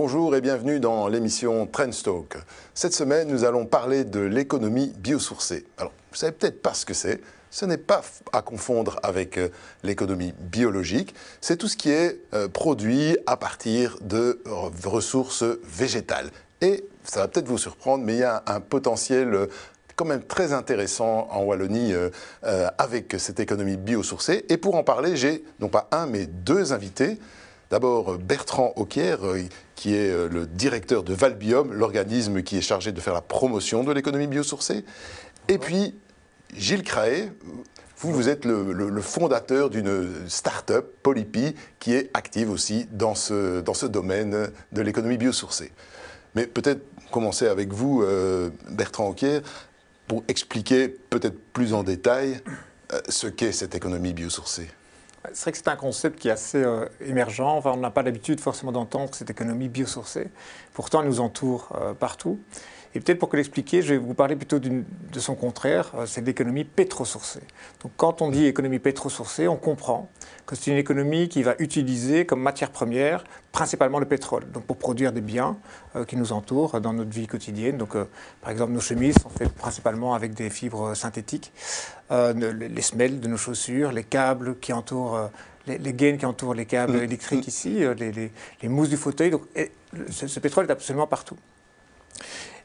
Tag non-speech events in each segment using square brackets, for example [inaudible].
Bonjour et bienvenue dans l'émission Trendstalk. Cette semaine, nous allons parler de l'économie biosourcée. Alors, vous savez peut-être pas ce que c'est. Ce n'est pas à confondre avec euh, l'économie biologique. C'est tout ce qui est euh, produit à partir de ressources végétales. Et ça va peut-être vous surprendre, mais il y a un potentiel euh, quand même très intéressant en Wallonie avec cette économie biosourcée. Et pour en parler, j'ai non pas un, mais deux invités. D'abord Bertrand Auquier, qui est euh, le directeur de Valbium, l'organisme qui est chargé de faire la promotion de l'économie biosourcée. Et puis Gilles Craé, vous, vous êtes le, fondateur d'une start-up, Polypi, qui est active aussi dans ce, dans ce domaine de l'économie biosourcée. Mais peut-être commencer avec vous, euh, Bertrand Auquier, pour expliquer peut-être plus en détail euh, ce qu'est cette économie biosourcée. C'est vrai que c'est un concept qui est assez euh, émergent. Enfin, on n'a pas l'habitude forcément d'entendre cette économie biosourcée. Pourtant, elle nous entoure euh, partout. Et peut-être pour que l'expliquer, je vais vous parler plutôt de son contraire, euh, c'est l'économie pétrosourcée. Donc quand on dit économie pétrosourcée, on comprend que c'est une économie qui va utiliser comme matière première principalement le pétrole, donc pour produire des biens qui nous entourent dans notre vie quotidienne. Donc par exemple, nos chemises sont faites principalement avec des fibres synthétiques, les semelles de nos chaussures, les câbles qui entourent les, gaines qui entourent les câbles mm. électriques mm. ici, les, mousses du fauteuil. Donc, ce, pétrole est absolument partout.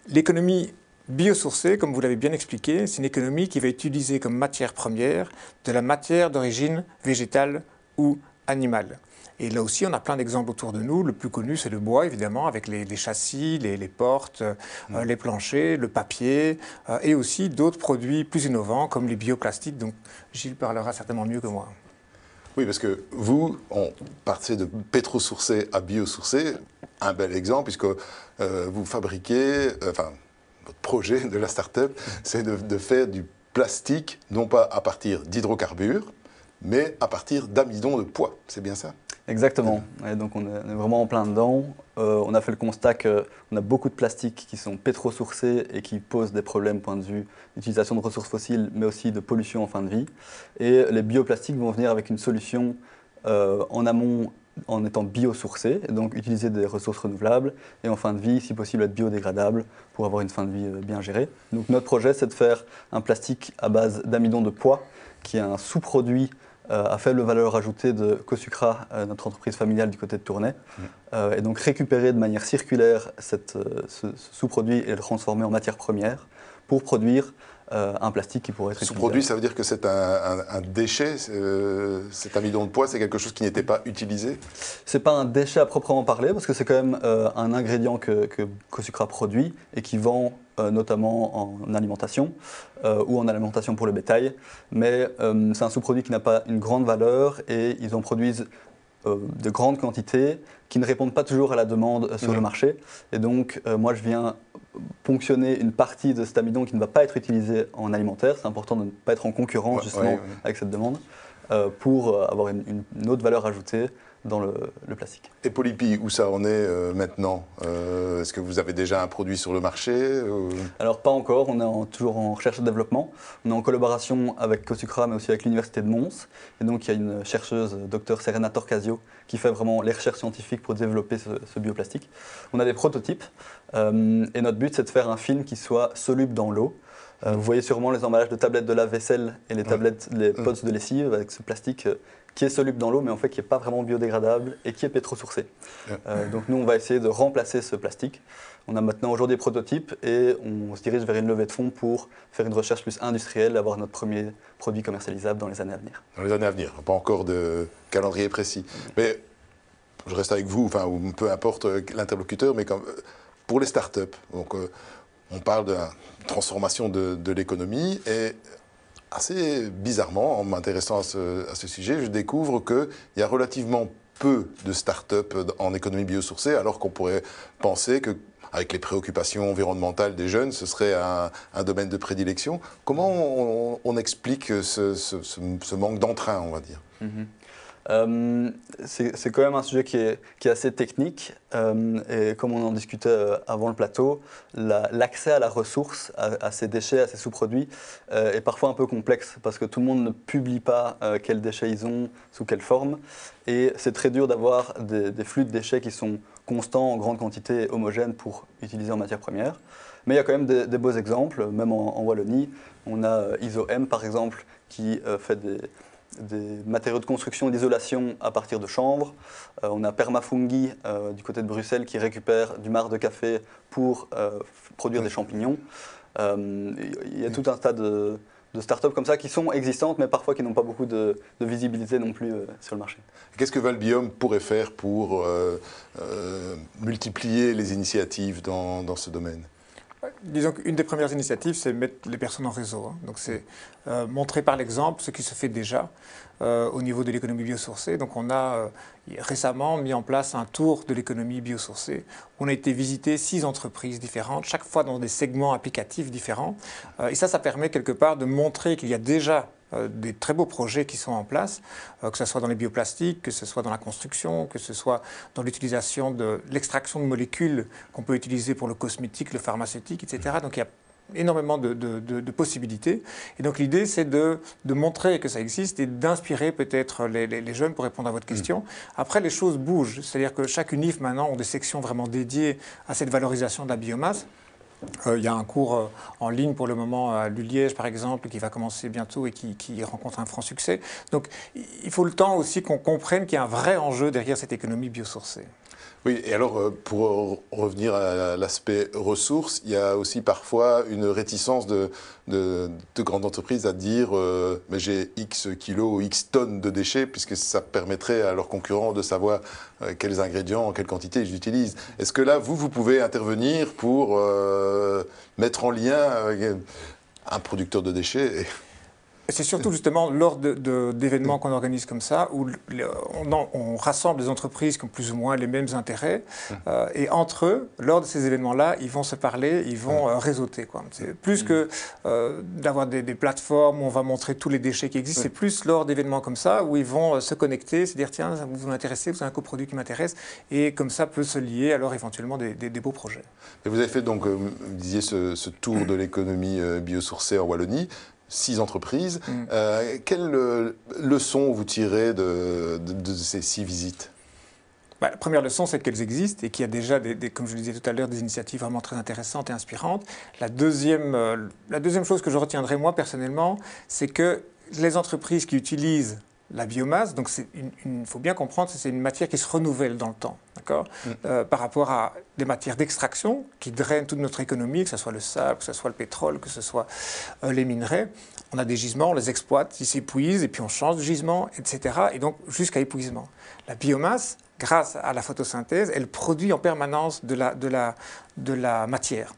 L'économie biosourcée, comme vous l'avez bien expliqué, c'est une économie qui va utiliser comme matière première de la matière d'origine végétale ou animale. Et là aussi, on a plein d'exemples autour de nous. Le plus connu, c'est le bois, évidemment, avec les, châssis, les, portes, euh, mm. les planchers, le papier, euh, et aussi d'autres produits plus innovants, comme les bioplastiques, dont Gilles parlera certainement mieux que moi. Oui, parce que vous, on partez de pétrosourcé à biosourcé, un bel exemple, puisque euh, vous fabriquez, enfin, votre projet de la start-up, c'est de, faire du plastique, non pas à partir d'hydrocarbures, mais à partir d'amidon de poids. C'est bien ça? Exactement. donc on est vraiment en plein dedans. Euh, on a fait le constat qu'on a beaucoup de plastiques qui sont pétrosourcés et qui posent des problèmes point de vue d'utilisation de ressources fossiles, mais aussi de pollution en fin de vie. Et les bioplastiques vont venir avec une solution en amont en étant biosourcé, donc utiliser des ressources renouvelables et en fin de vie, si possible, être biodégradable pour avoir une fin de vie euh, bien gérée. Donc notre projet, c'est de faire un plastique à base d'amidon de poids, qui est un sous-produit euh, à faible valeur ajoutée de Cosucra, euh, notre entreprise familiale du côté de Tournai, mmh. et donc récupérer de manière circulaire cette, ce sous-produit et le transformer en matière première pour produire euh, un plastique qui pourrait être Sous-produit, ça veut dire que c'est un, déchet euh, Cet amidon de poids, c'est quelque chose qui n'était pas utilisé? C'est pas un déchet à proprement parler, parce que c'est quand même euh, un ingrédient que, que Cosucra produit et qui vend notamment en alimentation ou en alimentation pour le bétail. Mais c'est un sous-produit qui n'a pas une grande valeur et ils en produisent de grandes quantités qui ne répondent pas toujours à la demande sur le marché. Et donc, moi, je viens ponctionner une partie de cet amidon qui ne va pas être utilisé en alimentaire. C'est important de ne pas être en concurrence justement avec cette demande euh, pour euh, avoir une, autre valeur ajoutée dans le, plastique. Et Polypi, où ça en est euh, maintenant? Euh, Est-ce que vous avez déjà un produit sur le marché euh? Alors pas encore, on est toujours en recherche et développement. On est en collaboration avec Cosucra, mais aussi avec l'Université de Mons. Et donc il y a une chercheuse, Dr Serena Torcasio, qui fait vraiment les recherches scientifiques pour développer ce, bioplastique. On a des prototypes, et notre but c'est de faire un film qui soit soluble dans l'eau. vous voyez sûrement les emballages de tablettes de lave-vaisselle et les tablettes, les pots de lessive avec ce plastique qui est soluble dans l'eau, mais en fait qui n'est pas vraiment biodégradable et qui est pétrosourcé. Euh, donc nous, on va essayer de remplacer ce plastique. On a maintenant aujourd'hui des prototypes et on se dirige vers une levée de fonds pour faire une recherche plus industrielle, avoir notre premier produit commercialisable dans les années à venir. Dans les années à venir, pas encore de calendrier précis. Mais je reste avec vous, enfin, peu importe l'interlocuteur, mais comme, pour les startups, donc, euh, on parle de transformation de, de l'économie et assez bizarrement, en m'intéressant à ce, sujet, je découvre qu'il y a relativement peu de start-up en économie biosourcée, alors qu'on pourrait penser que avec les préoccupations environnementales des jeunes, ce serait un, domaine de prédilection. Comment on, explique ce, manque d'entrain, on va dire? Mm-hmm. Euh, c'est quand même un sujet qui est, assez technique euh, et comme on en discutait euh, avant le plateau, l'accès à la ressource, à, ces déchets, à ces sous-produits est parfois un peu complexe parce que tout le monde ne publie pas quels déchets ils ont, sous quelle forme et c'est très dur d'avoir des, flux de déchets qui sont constant, en grande quantité, homogène pour utiliser en matière première. Mais il y a quand même des, beaux exemples, même en, Wallonie. On a ISOM par exemple qui fait des, des matériaux de construction d'isolation à partir de chanvre. Euh, on a Permafungi euh, du côté de Bruxelles qui récupère du marc de café pour euh, produire des champignons. Il y a tout un tas de, startups comme ça qui sont existantes, mais parfois qui n'ont pas beaucoup de, visibilité non plus sur le marché. Qu'est-ce que Valbium pourrait faire pour multiplier les initiatives dans ce domaine? Disons qu'une des premières initiatives, c'est mettre les personnes en réseau. Hein. Donc, c'est euh, montrer par l'exemple ce qui se fait déjà euh, au niveau de l'économie biosourcée. Donc, on a euh, récemment mis en place un tour de l'économie biosourcée. On a été visiter six entreprises différentes, chaque fois dans des segments applicatifs différents. et ça, ça permet quelque part de montrer qu'il y a déjà des très beaux projets qui sont en place, euh, que ce soit dans les bioplastiques, que ce soit dans la construction, que ce soit dans l'utilisation de l'extraction de molécules qu'on peut utiliser pour le cosmétique, le pharmaceutique, etc. Donc il y a énormément de, possibilités. Et donc l'idée, c'est de, montrer que ça existe et d'inspirer peut-être les, les, jeunes pour répondre à votre question. Mm. Après, les choses bougent. C'est-à-dire que chaque UNIF maintenant ont des sections vraiment dédiées à cette valorisation de la biomasse. Euh, il y a un cours euh, en ligne pour le moment à Luliège, par exemple, qui va commencer bientôt et qui, qui, rencontre un franc succès. Donc il faut le temps aussi qu'on comprenne qu'il y a un vrai enjeu derrière cette économie biosourcée. Oui, et alors euh, pour revenir à l'aspect ressources, il y a aussi parfois une réticence de, de, grandes entreprises à dire euh, mais j'ai X kilos ou X tonnes de déchets, puisque ça permettrait à leurs concurrents de savoir euh, quels ingrédients, en quelle quantité ils utilisent. Est-ce que là, vous, vous pouvez intervenir pour mettre en lien un producteur de déchets c'est surtout justement lors d'événements qu'on organise comme ça, où on, rassemble des entreprises qui ont plus ou moins les mêmes intérêts, euh, et entre eux, lors de ces événements-là, ils vont se parler, ils vont euh, réseauter. C'est plus que euh, d'avoir des, plateformes où on va montrer tous les déchets qui existent, c'est plus lors d'événements comme ça, où ils vont se connecter, se dire tiens, vous vous intéressez, vous avez un coproduit qui m'intéresse, et comme ça peut se lier alors éventuellement des, beaux projets. Et vous avez fait donc, vous disiez, ce, ce tour de l'économie biosourcée en Wallonie six entreprises. Mm. Euh, quelle euh, leçon vous tirez de, ces six visites? Bah, la première leçon, c'est qu'elles existent et qu'il y a déjà, des, comme je le disais tout à l'heure, des initiatives vraiment très intéressantes et inspirantes. La deuxième, euh, la deuxième chose que je retiendrai moi personnellement, c'est que les entreprises qui utilisent la biomasse, donc il faut bien comprendre que c'est une matière qui se renouvelle dans le temps, d'accord mm. euh, Par rapport à des matières d'extraction qui drainent toute notre économie, que ce soit le sable, que ce soit le pétrole, que ce soit euh, les minerais. On a des gisements, on les exploite, ils s'épuisent, et puis on change de gisement, etc. Et donc jusqu'à épuisement. La biomasse, grâce à la photosynthèse, elle produit en permanence de la, de la, de la matière.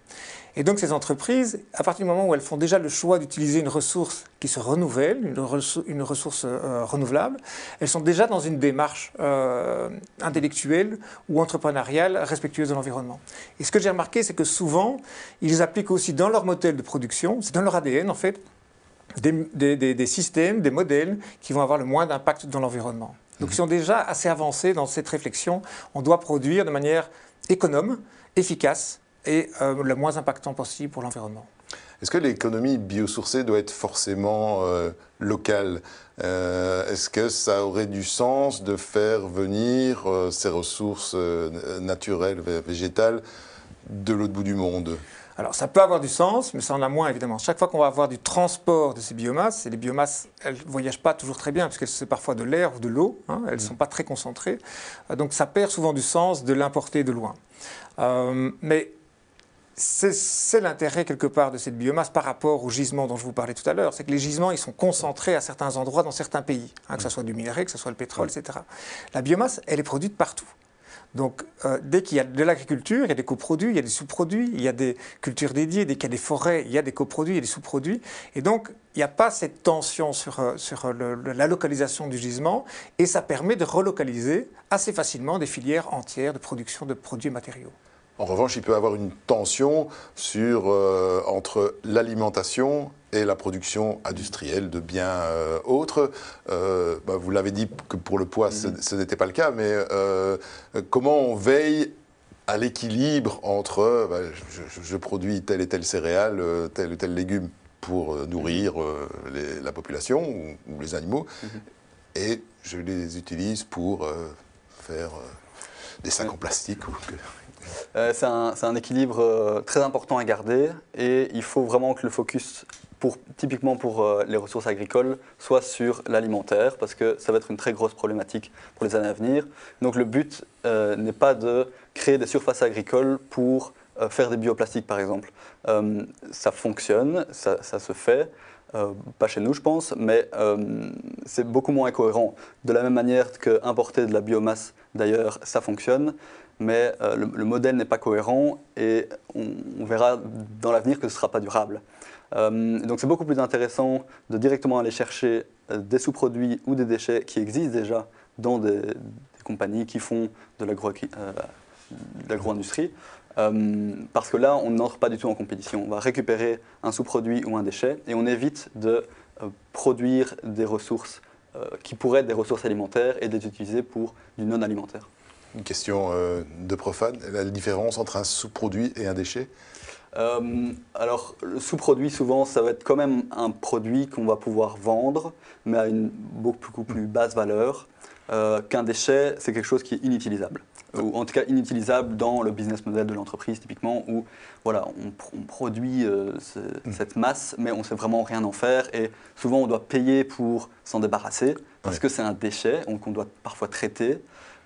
Et donc ces entreprises, à partir du moment où elles font déjà le choix d'utiliser une ressource qui se renouvelle, une, ressource, euh, renouvelable, elles sont déjà dans une démarche euh, intellectuelle ou entrepreneuriale respectueuse de l'environnement. Et ce que j'ai remarqué, c'est que souvent, ils appliquent aussi dans leur modèle de production, c'est dans leur ADN en fait, des, des, systèmes, des modèles qui vont avoir le moins d'impact dans l'environnement. Donc ils sont déjà assez avancés dans cette réflexion. On doit produire de manière économe, efficace, et euh, le moins impactant possible pour l'environnement. Est-ce que l'économie biosourcée doit être forcément euh, locale? Euh, Est-ce que ça aurait du sens de faire venir ces ressources naturelles, végétales, de l'autre bout du monde? Alors ça peut avoir du sens, mais ça en a moins évidemment. Chaque fois qu'on va avoir du transport de ces biomasses, et les biomasses, elles ne voyagent pas toujours très bien, puisque c'est parfois de l'air ou de l'eau, hein, elles ne mmh. sont pas très concentrées. donc ça perd souvent du sens de l'importer de loin. mais c'est l'intérêt quelque part de cette biomasse par rapport aux gisements dont je vous parlais tout à l'heure. C'est que les gisements, ils sont concentrés à certains endroits dans certains pays, hein, que ce soit du minerai, que ce soit le pétrole, etc. La biomasse, elle est produite partout. Donc, euh, dès qu'il y a de l'agriculture, il y a des coproduits, il y a des sous-produits, il y a des cultures dédiées, dès qu'il y a des forêts, il y a des coproduits, il y a des sous-produits. Et donc, il n'y a pas cette tension sur, euh, sur la localisation du gisement, et ça permet de relocaliser assez facilement des filières entières de production de produits et matériaux. En revanche, il peut y avoir une tension sur, euh, entre l'alimentation et la production industrielle de biens euh, autres. Euh, bah, vous l'avez dit que pour le poids, ce, mm-hmm. n'était pas le cas, mais comment on veille à l'équilibre entre bah, je, produis telle et telle céréale, tel et tel légume pour nourrir la population ou, ou les animaux, mm-hmm. et je les utilise pour faire des sacs en plastique euh, C'est un, équilibre euh, très important à garder et il faut vraiment que le focus, typiquement pour euh, les ressources agricoles, soit sur l'alimentaire parce que ça va être une très grosse problématique pour les années à venir. Donc le but n'est pas de créer des surfaces agricoles pour faire des bioplastiques par exemple. ça fonctionne, ça se fait. Euh, pas chez nous, je pense, mais euh, c'est beaucoup moins incohérent. De la même manière que importer de la biomasse, d'ailleurs, ça fonctionne, mais euh, le, modèle n'est pas cohérent et on, verra dans l'avenir que ce ne sera pas durable. donc c'est beaucoup plus intéressant de directement aller chercher des sous-produits ou des déchets qui existent déjà dans des, des compagnies qui font de l'agro-industrie euh, parce que là, on n'entre pas du tout en compétition. On va récupérer un sous-produit ou un déchet et on évite de euh, produire des ressources euh, qui pourraient être des ressources alimentaires et de les utiliser pour du non-alimentaire. Une question de profane, la différence entre un sous-produit et un déchet? Alors, le sous-produit, souvent, ça va être quand même un produit qu'on va pouvoir vendre, mais à une beaucoup plus basse valeur. Qu'un déchet, c'est quelque chose qui est inutilisable ou en tout cas inutilisable dans le business model de l'entreprise, typiquement, où voilà, on, produit euh, mm. cette masse, mais on ne sait vraiment rien en faire, et souvent on doit payer pour s'en débarrasser, parce que c'est un déchet qu'on doit parfois traiter.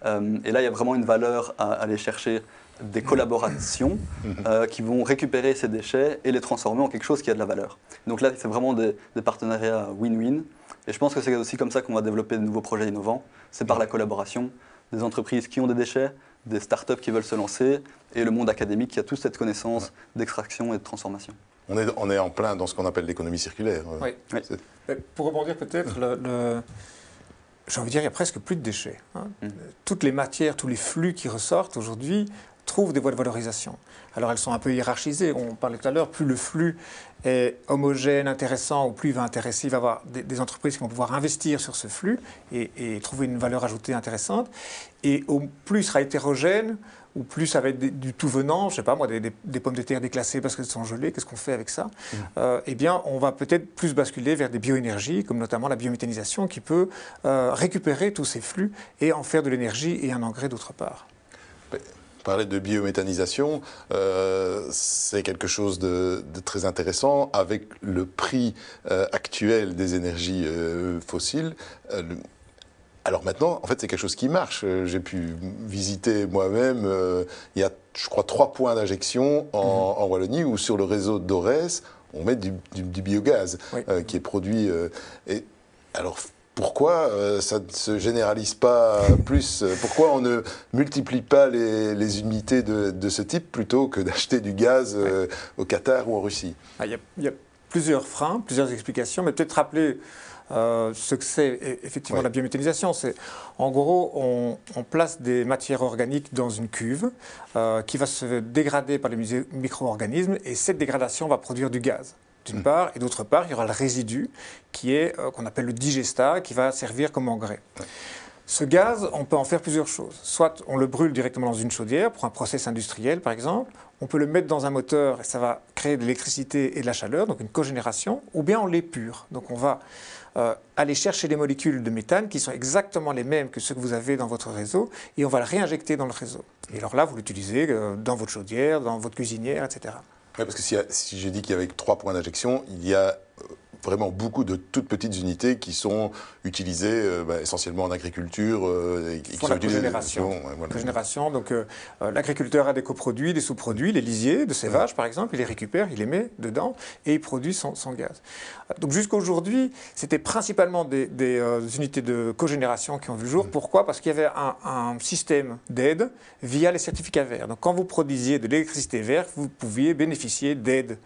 Euh, et là, il y a vraiment une valeur à, aller chercher des collaborations mm-hmm. euh, qui vont récupérer ces déchets et les transformer en quelque chose qui a de la valeur. Donc là, c'est vraiment des, des partenariats win-win. Et je pense que c'est aussi comme ça qu'on va développer de nouveaux projets innovants, c'est par la collaboration des entreprises qui ont des déchets, des startups qui veulent se lancer et le monde académique qui a toute cette connaissance d'extraction et de transformation. On est, on est en plein dans ce qu'on appelle l'économie circulaire. Oui. Pour rebondir peut-être, le, j'ai envie de dire, il n'y a presque plus de déchets. Hein. Mm. Toutes les matières, tous les flux qui ressortent aujourd'hui trouvent des voies de valorisation. Alors elles sont un peu hiérarchisées. On parlait tout à l'heure, plus le flux est homogène, intéressant, ou plus il va intéresser, il va y avoir des, entreprises qui vont pouvoir investir sur ce flux et, trouver une valeur ajoutée intéressante. Et au plus il sera hétérogène, ou plus ça va être du tout venant, je sais pas moi, des, pommes de terre déclassées parce qu'elles sont gelées, qu'est-ce qu'on fait avec ça? Mmh. euh, Eh bien, on va peut-être plus basculer vers des bioénergies, comme notamment la biométhanisation, qui peut euh, récupérer tous ces flux et en faire de l'énergie et un engrais d'autre part parler de biométhanisation, euh, c'est quelque chose de, très intéressant avec le prix euh, actuel des énergies euh, fossiles. alors maintenant, en fait, c'est quelque chose qui marche. J'ai pu visiter moi-même, il y a, je crois, trois points d'injection en, mhm. Wallonie où sur le réseau d'Ores, on met du, biogaz qui est produit. et alors, pourquoi euh, ça ne se généralise pas plus Pourquoi on ne multiplie pas les, unités de, ce type plutôt que d'acheter du gaz euh, au Qatar ou en Russie? Ah, il, y a, plusieurs freins, plusieurs explications, mais peut-être rappeler euh, ce que c'est effectivement la biométhanisation. C'est en gros, on, place des matières organiques dans une cuve qui va se dégrader par les micro-organismes et cette dégradation va produire du gaz d'une part, et d'autre part, il y aura le résidu qui est euh, qu'on appelle le digesta, qui va servir comme engrais. Ce gaz, on peut en faire plusieurs choses. Soit on le brûle directement dans une chaudière pour un process industriel, par exemple. On peut le mettre dans un moteur et ça va créer de l'électricité et de la chaleur, donc une cogénération. Ou bien on l'épure. Donc on va euh, aller chercher les molécules de méthane qui sont exactement les mêmes que ceux que vous avez dans votre réseau et on va le réinjecter dans le réseau. Et alors là, vous l'utilisez euh, dans votre chaudière, dans votre cuisinière, etc. Oui, parce que si, si j'ai dit qu'il y avait trois points d'injection, il y a vraiment beaucoup de toutes petites unités qui sont utilisées euh, bah, essentiellement en agriculture euh, et qui sont la cogénération. cogénération. Donc euh, l'agriculteur a des coproduits, des sous-produits, les lisiers de ses vaches par exemple, il les récupère, il les met dedans et il produit son, gaz. Donc jusqu'à aujourd'hui, c'était principalement des, unités de cogénération qui ont vu le jour. Pourquoi? Parce qu'il y avait un, un système d'aide via les certificats verts. Donc quand vous produisiez de l'électricité verte, vous pouviez bénéficier d'aide.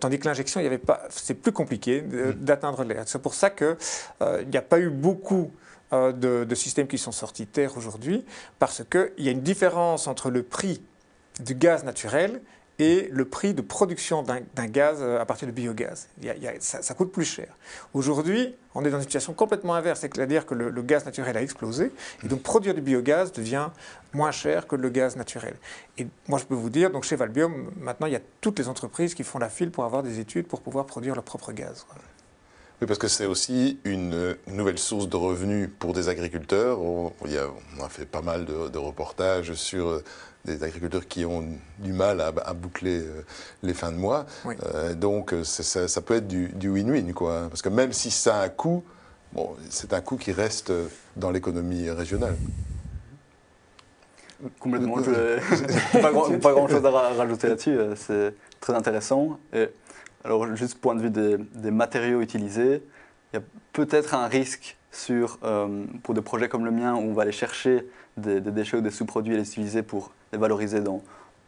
tandis que l'injection, il y avait pas, c'est plus compliqué. D'atteindre l'air. C'est pour ça qu'il euh, n'y a pas eu beaucoup euh, de, systèmes qui sont sortis de terre aujourd'hui, parce qu'il y a une différence entre le prix du gaz naturel et le prix de production d'un gaz euh, à partir de biogaz. ça, coûte plus cher. Aujourd'hui, on est dans une situation complètement inverse, c'est-à-dire que le, gaz naturel a explosé, et donc produire du biogaz devient moins cher que le gaz naturel. Et moi, je peux vous dire, donc chez Valbium, maintenant, il y a toutes les entreprises qui font la file pour avoir des études pour pouvoir produire leur propre gaz. Oui, parce que c'est aussi une nouvelle source de revenus pour des agriculteurs. On, a, fait pas mal de, reportages sur euh, des agriculteurs qui ont du mal à, boucler euh, les fins de mois. Euh, donc ça, peut être du win-win, quoi. Parce que même si ça a un coût, bon, c'est un coût qui reste dans l'économie régionale. Complètement. [laughs] Je n'ai pas, grand, chose à rajouter là-dessus. C'est très intéressant. Et alors, juste point de vue des, matériaux utilisés, il y a peut-être un risque sur, euh, pour des projets comme le mien où on va aller chercher des, déchets ou des sous-produits et les utiliser pour les valoriser dans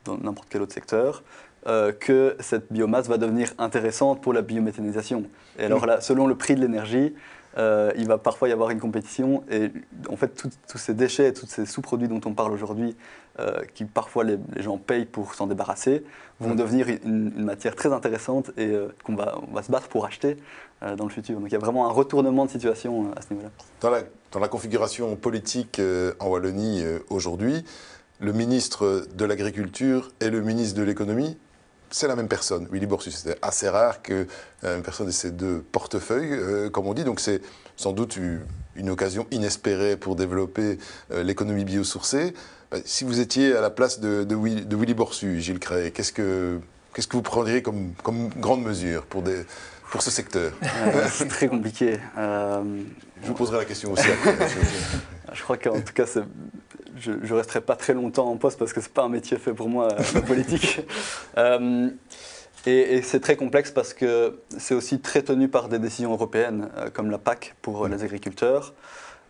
n'importe quel autre secteur, euh, que cette biomasse va devenir intéressante pour la biométhanisation. Et alors là, selon le prix de l'énergie, euh, il va parfois y avoir une compétition et en fait tous ces déchets, tous ces sous-produits dont on parle aujourd'hui, euh, qui parfois les, gens payent pour s'en débarrasser, vont devenir une, matière très intéressante et euh, qu'on va, on va se battre pour acheter dans le futur. Donc il y a vraiment un retournement de situation à ce niveau-là. Dans la, dans la, configuration politique en Wallonie aujourd'hui, le ministre de l'Agriculture et le ministre de l'Économie c'est la même personne, Willy Borsus. C'est assez rare qu'une euh, personne ait ces deux portefeuilles, euh, comme on dit. Donc c'est sans doute une occasion inespérée pour développer euh, l'économie biosourcée. Bah, si vous étiez à la place de, de, Willy, Borsu, Gilles Cray, qu'est-ce que, qu'est-ce que vous prendriez comme, comme grande mesure pour, des, pour ce secteur? C'est très compliqué. Je vous poserai la question aussi après. [laughs] je crois qu'en tout cas, je ne resterai pas très longtemps en poste parce que ce n'est pas un métier fait pour moi, la politique. [laughs] Euh, et, c'est très complexe parce que c'est aussi très tenu par des décisions européennes, euh, comme la PAC pour les agriculteurs.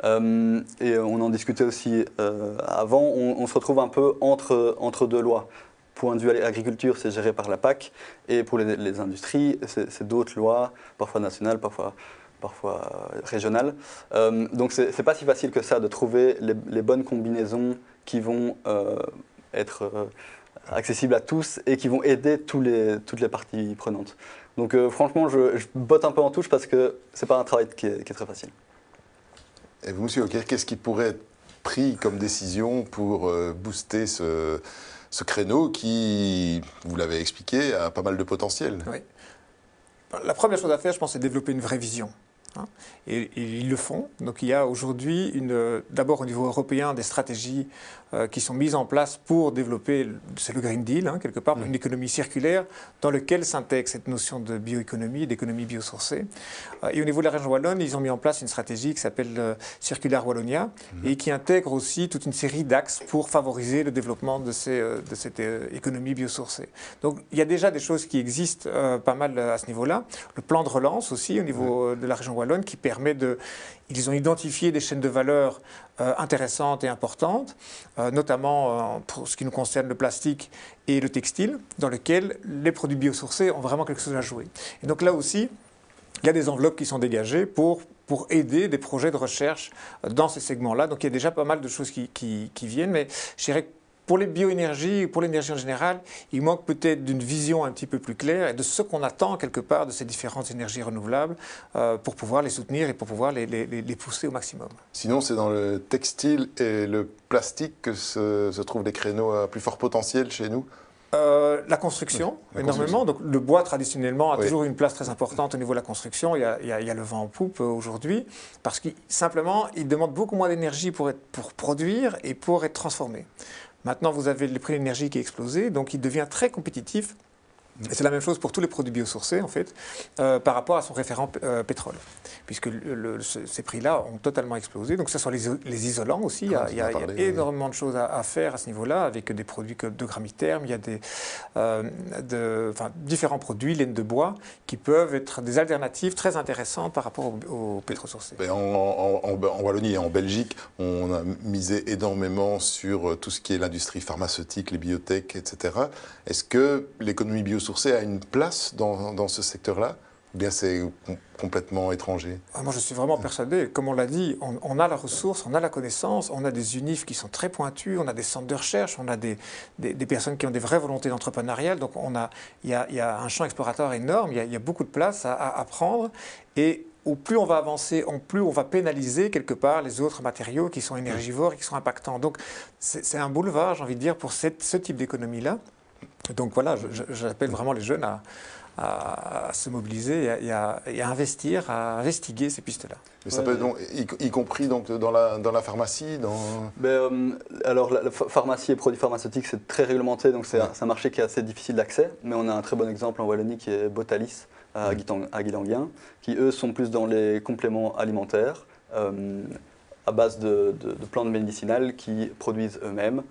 Euh, et on en discutait aussi avant, on, se retrouve un peu entre, entre deux lois. Point de vue agriculture, c'est géré par la PAC, et pour les, les industries, c'est d'autres lois, parfois nationales, parfois parfois euh, régionales. Euh, donc c'est pas si facile que ça de trouver les, bonnes combinaisons qui vont euh, être accessibles à tous et qui vont aider tous les, toutes les parties prenantes. Donc franchement, je, botte un peu en touche parce que c'est pas un travail qui est, très facile. Et vous, monsieur Ocker, qu'est-ce qui pourrait être pris comme décision pour booster ce, ce créneau qui, vous l'avez expliqué, a pas mal de potentiel? Oui. La première chose à faire, je pense, c'est développer une vraie vision. Hein. Et, ils le font. Donc il y a aujourd'hui d'abord au niveau européen des stratégies qui sont mises en place pour développer, c'est le Green Deal hein, quelque part, une économie circulaire dans lequel s'intègre cette notion de bioéconomie, d'économie biosourcée. Euh, et au niveau de la région wallonne, ils ont mis en place une stratégie qui s'appelle euh, Circular Wallonia mhm. et qui intègre aussi toute une série d'axes pour favoriser le développement de, ces, de cette économie biosourcée. Donc il y a déjà des choses qui existent pas mal à ce niveau-là. Le plan de relance aussi au niveau de la région wallonne qui permet de... Ils ont identifié des chaînes de valeur intéressantes et importantes euh, notamment euh, pour ce qui nous concerne le plastique et le textile, dans lequel les produits biosourcés ont vraiment quelque chose à jouer. Et donc là aussi, il y a des enveloppes qui sont dégagées pour, pour aider des projets de recherche dans ces segments-là. Donc il y a déjà pas mal de choses qui, qui, qui viennent, mais je dirais pour les bioénergies, pour l'énergie en général, il manque peut-être d'une vision un petit peu plus claire et de ce qu'on attend quelque part de ces différentes énergies renouvelables euh, pour pouvoir les soutenir et pour pouvoir les, les, pousser au maximum. Sinon, c'est dans le textile et le plastique que se, trouvent les créneaux à plus fort potentiel chez nous euh, la construction, énormément. Donc, le bois, traditionnellement, a toujours une place très importante au niveau de la construction. Il y a, il y a, le vent en poupe euh, aujourd'hui, parce qu'il simplement, il demande beaucoup moins d'énergie pour, pour produire et pour être transformé. Maintenant, vous avez le prix de l'énergie qui a explosé, donc il devient très compétitif c'est la même chose pour tous les produits biosourcés, en fait, euh, par rapport à son référent euh, pétrole, puisque ces prix-là ont totalement explosé. Donc, ce sont les, isolants aussi. il y a, ah, énormément de choses à, faire à ce niveau-là, avec des produits de grammitherme. Il y a des, euh, de, différents produits, laine de bois, qui peuvent être des alternatives très intéressantes par rapport aux, pétrole sourcés. En, en, Wallonie et en Belgique, on a misé énormément sur tout ce qui est l'industrie pharmaceutique, les biotech, etc. Est-ce que l'économie biosourcée sourcé a une place dans, ce secteur-là ou bien c'est complètement étranger? Ah, Moi, je suis vraiment persuadé. Comme on l'a dit, on, a la ressource, on a la connaissance, on a des unifs qui sont très pointus, on a des centres de recherche, on a des, des, personnes qui ont des vraies volontés d'entrepreneuriat. Donc, on a, il, y a, il y a un champ exploratoire énorme, il y a, beaucoup de place à, prendre. Et au plus on va avancer, au plus on va pénaliser quelque part les autres matériaux qui sont énergivores et qui sont impactants. Donc, c'est un boulevard, j'ai envie de dire, pour ce type d'économie-là. Donc voilà, j'appelle vraiment les jeunes à, à, se mobiliser et à, investir, à investiguer ces pistes-là. Mais ça peut donc, y, compris donc dans la, dans la pharmacie dans... Ben, euh, alors, la, pharmacie et produits pharmaceutiques, c'est très réglementé, donc c'est un, marché qui est assez difficile d'accès. Mais on a un très bon exemple en Wallonie qui est Botalis à, Guilanguin, qui eux sont plus dans les compléments alimentaires. Euh, à base de, plantes médicinales qui produisent eux-mêmes.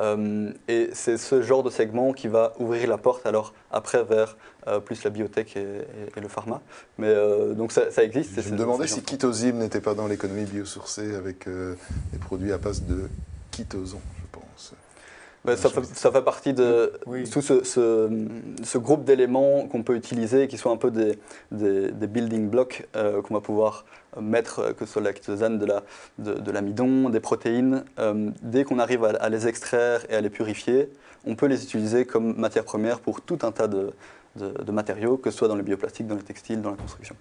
Euh, et c'est ce genre de segment qui va ouvrir la porte alors après vers euh, plus la biotech et, le pharma. Mais euh, donc ça, existe. Je me demandais si Kitosime n'était pas dans l'économie biosourcée avec des produits à base de chitosan, je pense. Ben, ça, fait, partie de tout ce, ce, groupe d'éléments qu'on peut utiliser, qui sont un peu des, des, building blocks qu'on va pouvoir mettre, euh, que ce soit l'actosane, de l'amidon, de, des protéines, euh, dès qu'on arrive à, les extraire et à les purifier, on peut les utiliser comme matière première pour tout un tas de, matériaux, que ce soit dans les bioplastiques, dans les textiles, dans la construction.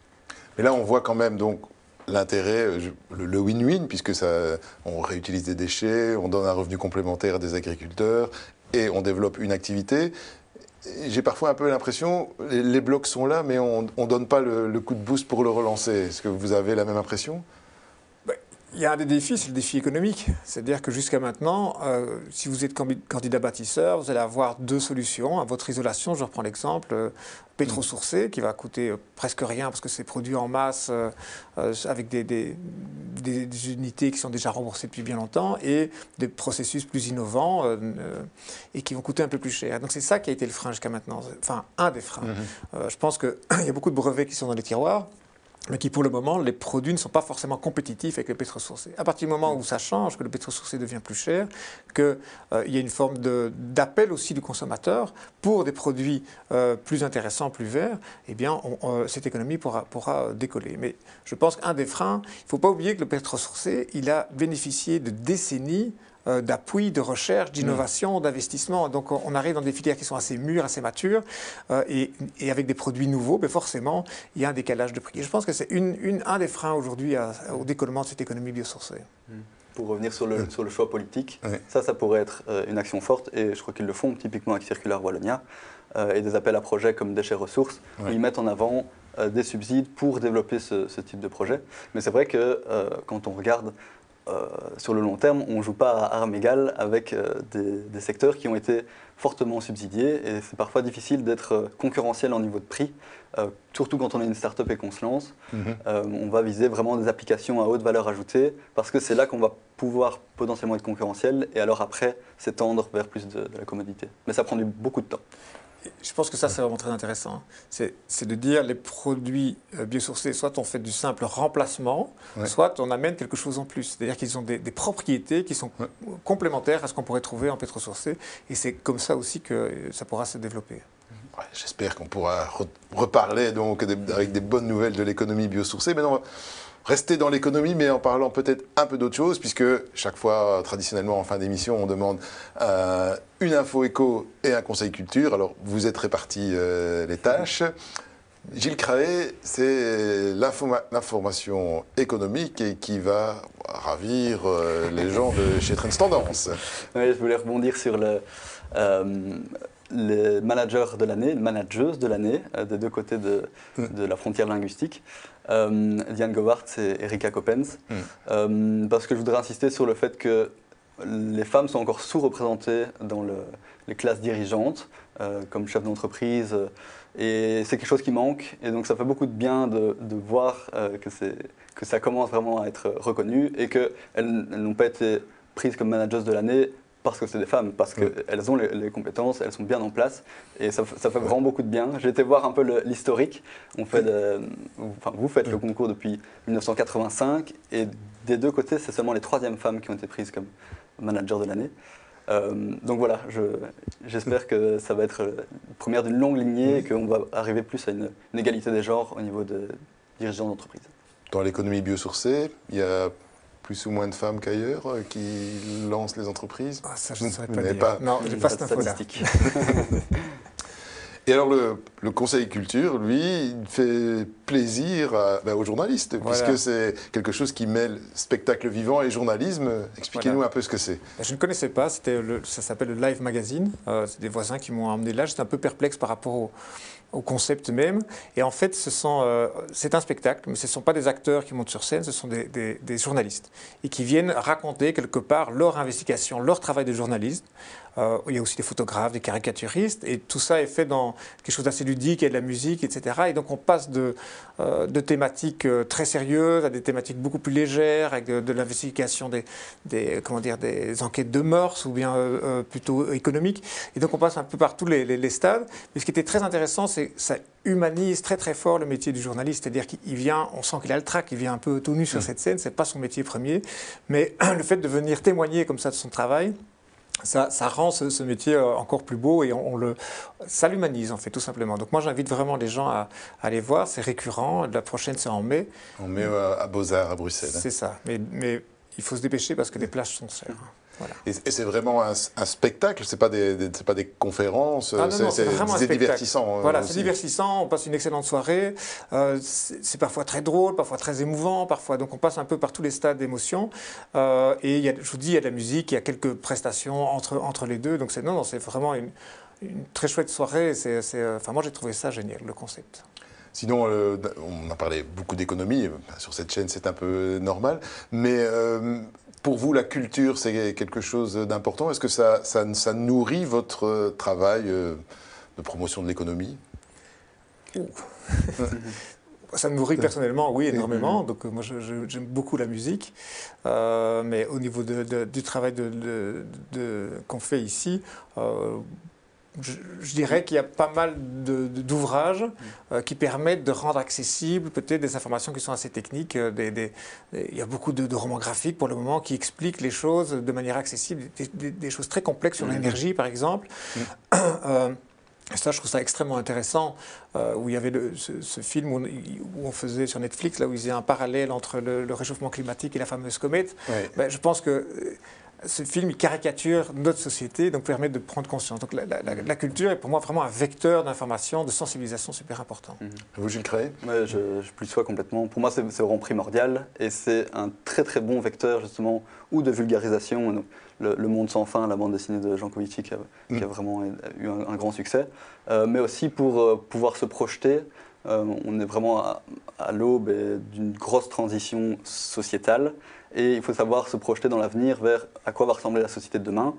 Mais là, on voit quand même donc l'intérêt, euh, le win-win, puisque ça, on réutilise des déchets, on donne un revenu complémentaire à des agriculteurs et on développe une activité j'ai parfois un peu l'impression, les, blocs sont là, mais on ne donne pas le, coup de boost pour le relancer. Est-ce que vous avez la même impression? Il y a un des défis, c'est le défi économique. C'est-à-dire que jusqu'à maintenant, euh, si vous êtes candidat bâtisseur, vous allez avoir deux solutions. À votre isolation, je reprends l'exemple, euh, pétro-sourcé, qui va coûter euh, presque rien parce que c'est produit en masse avec des, des, unités qui sont déjà remboursées depuis bien longtemps et des processus plus innovants et qui vont coûter un peu plus cher. Donc c'est ça qui a été le frein jusqu'à maintenant. Enfin, un des freins. Mm-hmm. je pense qu'il [clears throat] y a beaucoup de brevets qui sont dans les tiroirs mais qui pour le moment, les produits ne sont pas forcément compétitifs avec le pétrole sourcé. À partir du moment où ça change, que le pétrole sourcé devient plus cher, qu'il euh, y a une forme d'appel aussi du consommateur pour des produits euh, plus intéressants, plus verts, eh bien, cette économie pourra, pourra décoller. Mais je pense qu'un des freins, il ne faut pas oublier que le pétrole sourcé, il a bénéficié de décennies euh, d'appui, de recherche, d'innovation, d'investissement. Donc on arrive dans des filières qui sont assez mûres, assez matures, euh, et, avec des produits nouveaux, mais forcément, il y a un décalage de prix. je pense que c'est une, un des freins aujourd'hui au décollement de cette économie biosourcée. Hmm. Pour revenir sur le, sur le choix politique, ça, ça pourrait être euh, une action forte, et je crois qu'ils le font typiquement avec Circular Wallonia, et des appels à projets comme Déchets Ressources, où ils mettent en avant des subsides pour développer ce, ce, type de projet. Mais c'est vrai que quand on regarde euh, sur le long terme, on ne joue pas à armes égales avec euh, des, secteurs qui ont été fortement subsidiés et c'est parfois difficile d'être euh, concurrentiel en niveau de prix, surtout quand on est une start-up et qu'on se lance. Mhm. on va viser vraiment des applications à haute valeur ajoutée parce que c'est là qu'on va pouvoir potentiellement être concurrentiel et alors après s'étendre vers plus de, de la commodité. Mais ça prend du, beaucoup de temps je pense que ça, c'est vraiment très intéressant. C'est de dire les produits euh, biosourcés, soit on fait du simple remplacement, soit on amène quelque chose en plus. C'est-à-dire qu'ils ont des, propriétés qui sont complémentaires à ce qu'on pourrait trouver en pétrosourcé. Et c'est comme ça aussi que ça pourra se développer. J'espère qu'on pourra reparler donc avec des bonnes nouvelles de l'économie biosourcée. Mais non, rester dans l'économie, mais en parlant peut-être un peu d'autre chose, puisque chaque fois, traditionnellement, en fin d'émission, on demande euh, une info éco et un conseil culture. Alors, vous êtes répartis euh, les tâches. Gilles Craé, c'est l'information économique et qui va ravir euh, les gens de chez Trends Tendance. Oui, je voulais rebondir sur le, les managers de l'année, manageuses de l'année, des deux côtés de, de la frontière linguistique euh, Diane Govart et Erika Coppens, hmm. euh, parce que je voudrais insister sur le fait que les femmes sont encore sous-représentées dans les classes dirigeantes, euh, comme chef d'entreprise, et c'est quelque chose qui manque, et donc ça fait beaucoup de bien de, voir que, que ça commence vraiment à être reconnu, et qu'elles n'ont pas été prises comme managers de l'année parce que c'est des femmes, parce qu'elles ont les, compétences, elles sont bien en place, et ça, fait vraiment beaucoup de bien. J'ai été voir un peu l'historique. On fait enfin, vous faites le concours depuis 1985, et des deux côtés, c'est seulement les troisièmes femmes qui ont été prises comme manager de l'année. Euh, donc voilà, j'espère que ça va être la première d'une longue lignée et qu'on va arriver plus à une, une égalité des genres au niveau de dirigeants d'entreprise. Dans l'économie biosourcée, il y a plus ou moins de femmes qu'ailleurs euh, qui lancent les entreprises ah, Ça, je ne saurais pas dire. Pas, non, je pas cette statistique. [laughs] Et alors, le, Conseil culture, lui, il fait plaisir ben, aux journalistes, puisque c'est quelque chose qui mêle spectacle vivant et journalisme. Expliquez-nous un peu ce que c'est. Ben, je ne connaissais pas, ça s'appelle le Live Magazine. Euh, c'est des voisins qui m'ont emmené là. J'étais un peu perplexe par rapport au, au concept même. Et en fait, euh, c'est un spectacle, mais ce ne sont pas des acteurs qui montent sur scène, ce sont des, journalistes. Et qui viennent raconter quelque part leur investigation, leur travail de journaliste. Euh, il y a aussi des photographes, des caricaturistes, et tout ça est fait dans quelque chose d'assez ludique, il y a de la musique, etc. Et donc on passe de, euh, de thématiques très sérieuses à des thématiques beaucoup plus légères, avec de, l'investigation des, des, comment dire, des enquêtes de mœurs, ou bien plutôt économiques. Et donc on passe un peu par tous les, les stades. Mais ce qui était très intéressant, c'est ça humanise très très fort le métier du journaliste. C'est-à-dire qu'il vient, on sent qu'il a le trac, il vient un peu tout nu sur mm. cette scène, c'est pas son métier premier, mais [clears throat] le fait de venir témoigner comme ça de son travail, ça, ça, rend ce, métier euh, encore plus beau et on, le, ça l'humanise en fait tout simplement. Donc moi j'invite vraiment les gens à, aller voir, c'est récurrent, la prochaine c'est en mai. En mai euh, à Beaux-Arts à Bruxelles. C'est ça, mais, mais, il faut se dépêcher parce que les plages sont chères. Et, c'est vraiment un, spectacle, c'est pas des, pas des conférences, ah c'est divertissant. Euh, voilà, c'est divertissant. On passe une excellente soirée. Euh, c'est parfois très drôle, parfois très émouvant, parfois. Donc on passe un peu par tous les stades d'émotion. Euh, et y a, je vous dis, il y a de la musique, il y a quelques prestations entre, entre les deux. Donc c'est non, non c'est vraiment une, une, très chouette soirée. C'est, enfin moi j'ai trouvé ça génial, le concept. Sinon, on a parlé beaucoup d'économie. Sur cette chaîne, c'est un peu normal. Mais pour vous, la culture, c'est quelque chose d'important Est-ce que ça, nourrit votre travail euh, de promotion de l'économie? [laughs] Ça me nourrit personnellement, oui, énormément. Donc moi, j'aime beaucoup la musique. Euh, mais au niveau du travail de, qu'on fait ici, euh, je, dirais qu'il y a pas mal d'ouvrages euh, qui permettent de rendre accessibles peut-être des informations qui sont assez techniques. Euh, il y a beaucoup de, romans graphiques pour le moment qui expliquent les choses de manière accessible, des, choses très complexes sur l'énergie par exemple. [coughs] Euh, ça, je trouve ça extrêmement intéressant, où il y avait ce, film où, on faisait sur Netflix, là où il y faisait un parallèle entre le, réchauffement climatique et la fameuse comète. Ben, je pense que ce film il caricature notre société, donc permet de prendre conscience. Donc la, culture est pour moi vraiment un vecteur d'information, de sensibilisation super important. Mhm. Vous, Gilles Créé Je, je plus sois complètement. Pour moi, c'est vraiment primordial et c'est un très très bon vecteur justement ou de vulgarisation. Le, Monde sans fin, la bande dessinée de Jean Covici qui, a, mhm. vraiment eu un, grand succès, euh, mais aussi pour euh, pouvoir se projeter. Euh, on est vraiment à, à l'aube d'une grosse transition sociétale et il faut savoir se projeter dans l'avenir vers à quoi va ressembler la société de demain.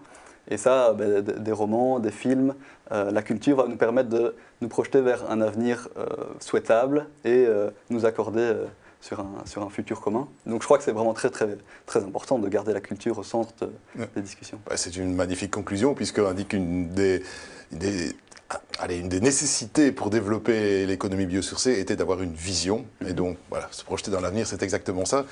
Et ça, ben, des romans, des films, euh, la culture va nous permettre de nous projeter vers un avenir euh, souhaitable et euh, nous accorder sur, un, sur un futur commun. Donc je crois que c'est vraiment très, très, très important de garder la culture au centre des discussions. c'est une magnifique conclusion, puisque indique une des, des Allez, une des nécessités pour développer l'économie biosourcée était d'avoir une vision. Et donc, voilà, se projeter dans l'avenir, c'est exactement ça.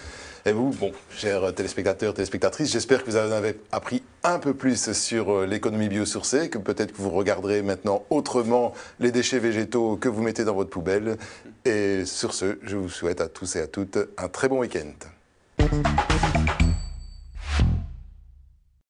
Et vous, bon, chers téléspectateurs, téléspectatrices, j'espère que vous en avez appris un peu plus sur euh, l'économie biosourcée, que peut-être que vous regarderez maintenant autrement les déchets végétaux que vous mettez dans votre poubelle. Et sur ce, je vous souhaite à tous et à toutes un très bon week-end.